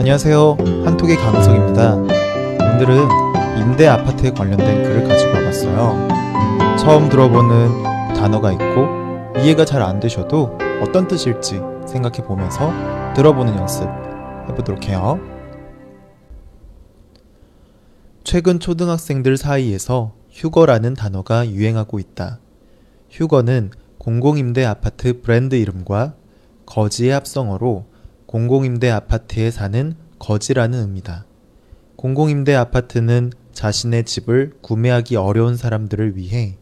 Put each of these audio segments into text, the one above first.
안녕하세요. 한톡의 강석입니다. 오늘은 임대 아파트에 관련된 글을 가지고 와봤어요. 처음 들어보는 단어가 있고 이해가 잘 안 되셔도 어떤 뜻일지 생각해 보면서 들어보는 연습 해보도록 해요. 최근 초등학생들 사이에서 휴거라는 단어가 유행하고 있다. 휴거는 공공임대 아파트 브랜드 이름과 거지의 합성어로 공공임대 아파트에 사는 거지라는 의미다. 공공임대 아파트는 자신의 집을 구매하기 어려운 사람들을 위해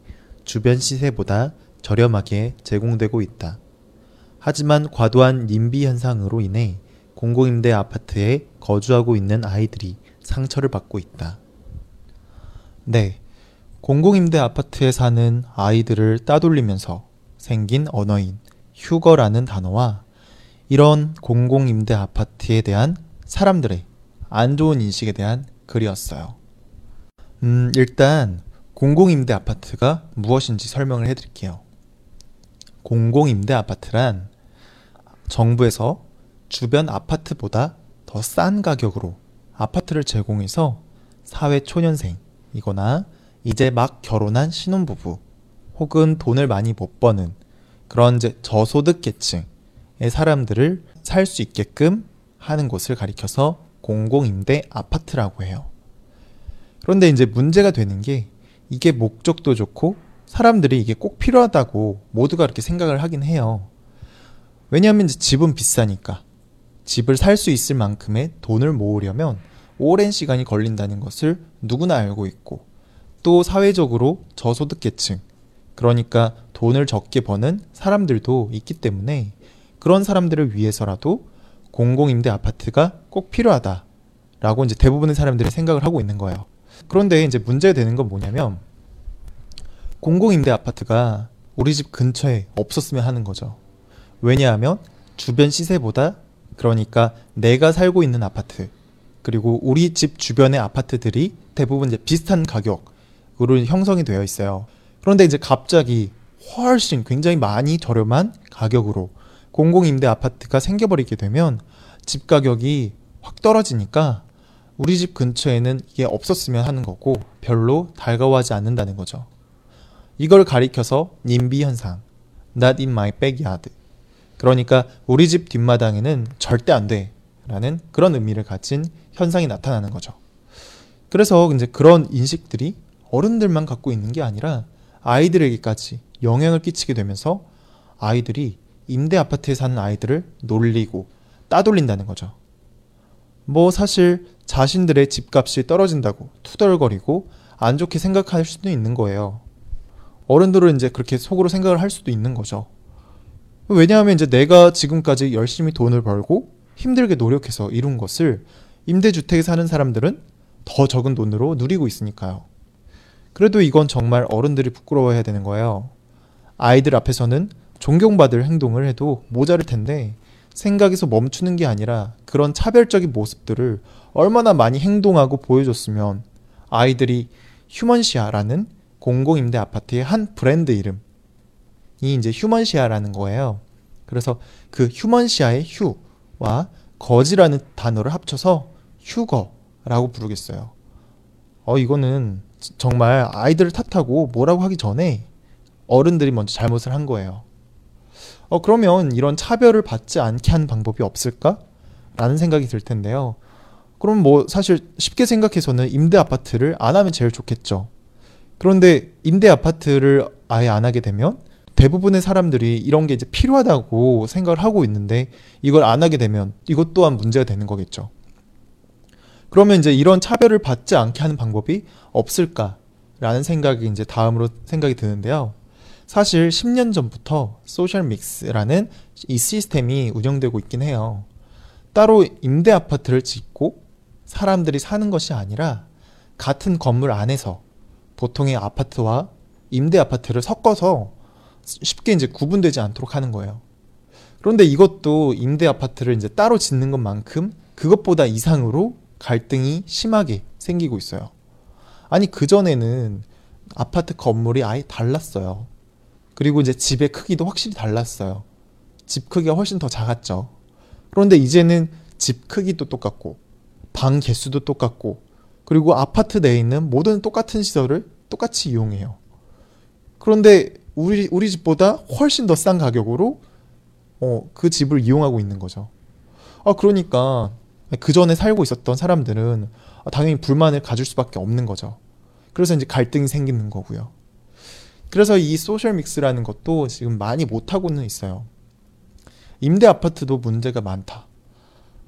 주변 시세보다 저렴하게 제공되고 있다. 하지만 과도한 님비 현상으로 인해 공공임대 아파트에 거주하고 있는 아이들이 상처를 받고 있다. 네. 공공임대 아파트에 사는 아이들을 따돌리면서 생긴 언어인 휴거라는 단어와 이런 공공임대 아파트에 대한 사람들의 안 좋은 인식에 대한 글이었어요. 음, 일단 공공임대 아파트가 무엇인지 설명을 해드릴게요. 공공임대 아파트란 정부에서 주변 아파트보다 더 싼 가격으로 아파트를 제공해서 사회 초년생이거나 이제 막 결혼한 신혼부부 혹은 돈을 많이 못 버는 그런 저소득 계층의 사람들을 살 수 있게끔 하는 곳을 가리켜서 공공임대 아파트라고 해요. 그런데 이제 문제가 되는 게 이게 목적도 좋고 사람들이 이게 꼭 필요하다고 모두가 그렇게 생각을 하긴 해요. 왜냐하면 집은 비싸니까 집을 살 수 있을 만큼의 돈을 모으려면 오랜 시간이 걸린다는 것을 누구나 알고 있고 또 사회적으로 저소득 계층 그러니까 돈을 적게 버는 사람들도 있기 때문에 그런 사람들을 위해서라도 공공임대 아파트가 꼭 필요하다라고 이제 대부분의 사람들이 생각을 하고 있는 거예요. 그런데 이제 문제가 되는 건 뭐냐면 공공임대 아파트가 우리 집 근처에 없었으면 하는 거죠. 왜냐하면 주변 시세보다 그러니까 내가 살고 있는 아파트 그리고 우리 집 주변의 아파트들이 대부분 이제 비슷한 가격으로 형성이 되어 있어요. 그런데 이제 갑자기 훨씬 굉장히 많이 저렴한 가격으로 공공임대 아파트가 생겨버리게 되면 집 가격이 확 떨어지니까 우리 집 근처에는 이게 없었으면 하는 거고 별로 달가워하지 않는다는 거죠. 이걸 가리켜서 님비 현상, not in my backyard. 그러니까 우리 집 뒷마당에는 절대 안 돼. 라는 그런 의미를 가진 현상이 나타나는 거죠. 그래서 이제 그런 인식들이 어른들만 갖고 있는 게 아니라 아이들에게까지 영향을 끼치게 되면서 아이들이 임대 아파트에 사는 아이들을 놀리고 따돌린다는 거죠. 뭐 사실 자신들의 집값이 떨어진다고 투덜거리고 안 좋게 생각할 수도 있는 거예요. 어른들은 이제 그렇게 속으로 생각을 할 수도 있는 거죠. 왜냐하면 이제 내가 지금까지 열심히 돈을 벌고 힘들게 노력해서 이룬 것을 임대주택에 사는 사람들은 더 적은 돈으로 누리고 있으니까요. 그래도 이건 정말 어른들이 부끄러워해야 되는 거예요. 아이들 앞에서는 존경받을 행동을 해도 모자랄 텐데 생각에서 멈추는 게 아니라 그런 차별적인 모습들을 얼마나 많이 행동하고 보여줬으면 아이들이 휴먼시아라는 공공임대 아파트의 한 브랜드 이름이 이제 휴먼시아라는 거예요. 그래서 그 휴먼시아의 휴와 거지라는 단어를 합쳐서 휴거라고 부르겠어요. 어, 이거는 정말 아이들을 탓하고 뭐라고 하기 전에 어른들이 먼저 잘못을 한 거예요. 어, 그러면 이런 차별을 받지 않게 하는 방법이 없을까? 라는 생각이 들 텐데요. 그럼 뭐 사실 쉽게 생각해서는 임대 아파트를 안 하면 제일 좋겠죠. 그런데 임대 아파트를 아예 안 하게 되면 대부분의 사람들이 이런 게 이제 필요하다고 생각을 하고 있는데 이걸 안 하게 되면 이것 또한 문제가 되는 거겠죠. 그러면 이제 이런 차별을 받지 않게 하는 방법이 없을까라는 생각이 이제 다음으로 생각이 드는데요. 사실 10년 전부터 소셜 믹스라는 이 시스템이 운영되고 있긴 해요. 따로 임대 아파트를 짓고 사람들이 사는 것이 아니라 같은 건물 안에서 보통의 아파트와 임대 아파트를 섞어서 쉽게 이제 구분되지 않도록 하는 거예요. 그런데 이것도 임대 아파트를 이제 따로 짓는 것만큼 그것보다 이상으로 갈등이 심하게 생기고 있어요. 아니, 그전에는 아파트 건물이 아예 달랐어요. 그리고 이제 집의 크기도 확실히 달랐어요. 집 크기가 훨씬 더 작았죠. 그런데 이제는 집 크기도 똑같고 방 개수도 똑같고 그리고 아파트 내에 있는 모든 똑같은 시설을 똑같이 이용해요. 그런데 우리 우리 집보다 훨씬 더 싼 가격으로 어, 그 집을 이용하고 있는 거죠. 아 그러니까 그 전에 살고 있었던 사람들은 당연히 불만을 가질 수밖에 없는 거죠. 그래서 이제 갈등이 생기는 거고요. 그래서 이 social mix라는 것도 지금 많이 못하고는 있어요. 임대 아파트도 문제가 많다.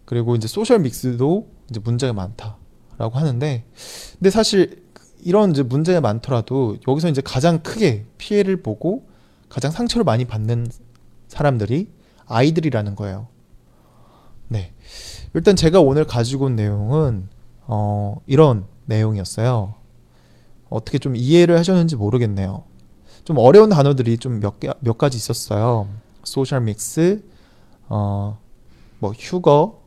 그리고 이제 social mix도 이제 문제가 많다라고 하는데, 근데 사실 이런 이제 문제가 많더라도 여기서 이제 가장 크게 피해를 보고 가장 상처를 많이 받는 사람들이 아이들이라는 거예요. 네. 일단 제가 오늘 가지고 온 내용은 어, 이런 내용이었어요. 어떻게 좀 이해를 하셨는지 모르겠네요. 좀 어려운 단어들이 좀 몇 개, 몇 가지 있었어요. Social mix, 어, 뭐 휴거,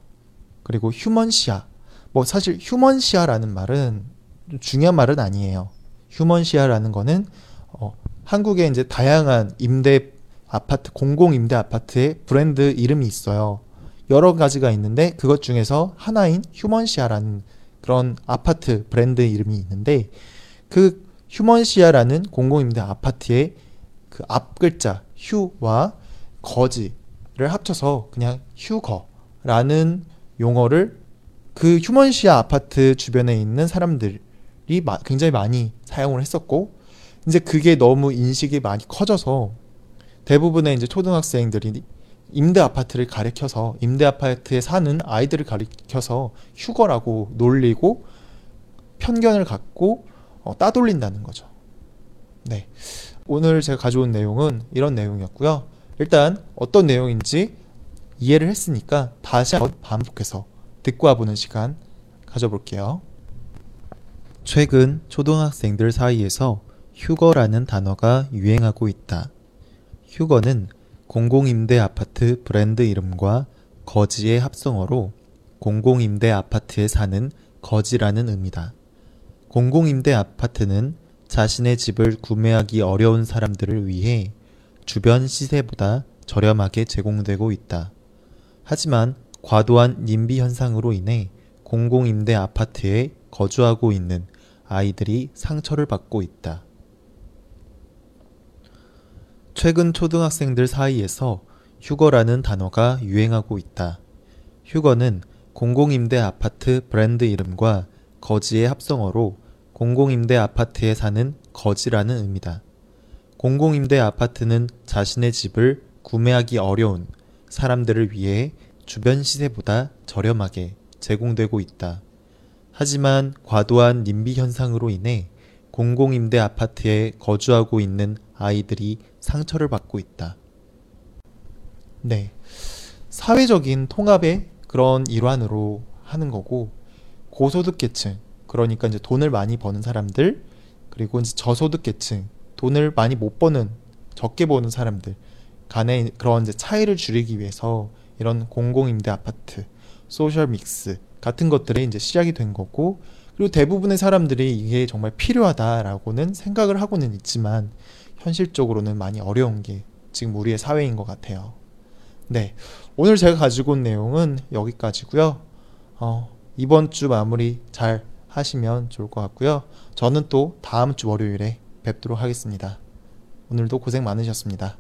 그리고 휴먼시아. 뭐 사실 휴먼시아라는 말은 좀 중요한 말은 아니에요. 휴먼시아라는 거는 어, 한국에 이제 다양한 임대 아파트, 공공 임대 아파트의 브랜드 이름이 있어요. 여러 가지가 있는데 그것 중에서 하나인 휴먼시아라는 그런 아파트 브랜드 이름이 있는데 그 휴먼시아라는 공공임대 아파트의 그 앞 글자 휴와 거지를 합쳐서 그냥 휴거라는 용어를 그 휴먼시아 아파트 주변에 있는 사람들이 굉장히 많이 사용을 했었고 이제 그게 너무 인식이 많이 커져서 대부분의 이제 초등학생들이 임대 아파트를 가리켜서 임대 아파트에 사는 아이들을 가리켜서 휴거라고 놀리고 편견을 갖고 어, 따돌린다는 거죠. 네. 오늘 제가 가져온 내용은 이런 내용이었고요. 일단 어떤 내용인지 이해를 했으니까 다시 한번 반복해서 듣고 와보는 시간 가져볼게요. 최근 초등학생들 사이에서 휴거라는 단어가 유행하고 있다. 휴거는 공공임대 아파트 브랜드 이름과 거지의 합성어로 공공임대 아파트에 사는 거지라는 의미다. 공공임대 아파트는 자신의 집을 구매하기 어려운 사람들을 위해 주변 시세보다 저렴하게 제공되고 있다. 하지만 과도한 님비 현상으로 인해 공공임대 아파트에 거주하고 있는 아이들이 상처를 받고 있다. 최근 초등학생들 사이에서 휴거라는 단어가 유행하고 있다. 휴거는 공공임대 아파트 브랜드 이름과 거지의 합성어로 공공임대 아파트에 사는 거지라는 의미다. 공공임대 아파트는 자신의 집을 구매하기 어려운 사람들을 위해 주변 시세보다 저렴하게 제공되고 있다. 하지만 과도한 님비 현상으로 인해 공공임대 아파트에 거주하고 있는 아이들이 상처를 받고 있다. 네. 사회적인 통합의 그런 일환으로 하는 거고, 고소득 계층, 그러니까 이제 돈을 많이 버는 사람들, 그리고 이제 저소득 계층, 돈을 많이 못 버는, 적게 버는 사람들 간의 그런 이제 차이를 줄이기 위해서 이런 공공임대 아파트, 소셜 믹스 같은 것들이 이제 시작이 된 거고, 그리고 대부분의 사람들이 이게 정말 필요하다라고는 생각을 하고는 있지만, 현실적으로는 많이 어려운 게 지금 우리의 사회인 것 같아요. 네. 오늘 제가 가지고 온 내용은 여기까지고요. 어, 이번 주 마무리 잘 하시면 좋을 것 같고요. 저는 또 다음 주 월요일에 뵙도록 하겠습니다. 오늘도 고생 많으셨습니다.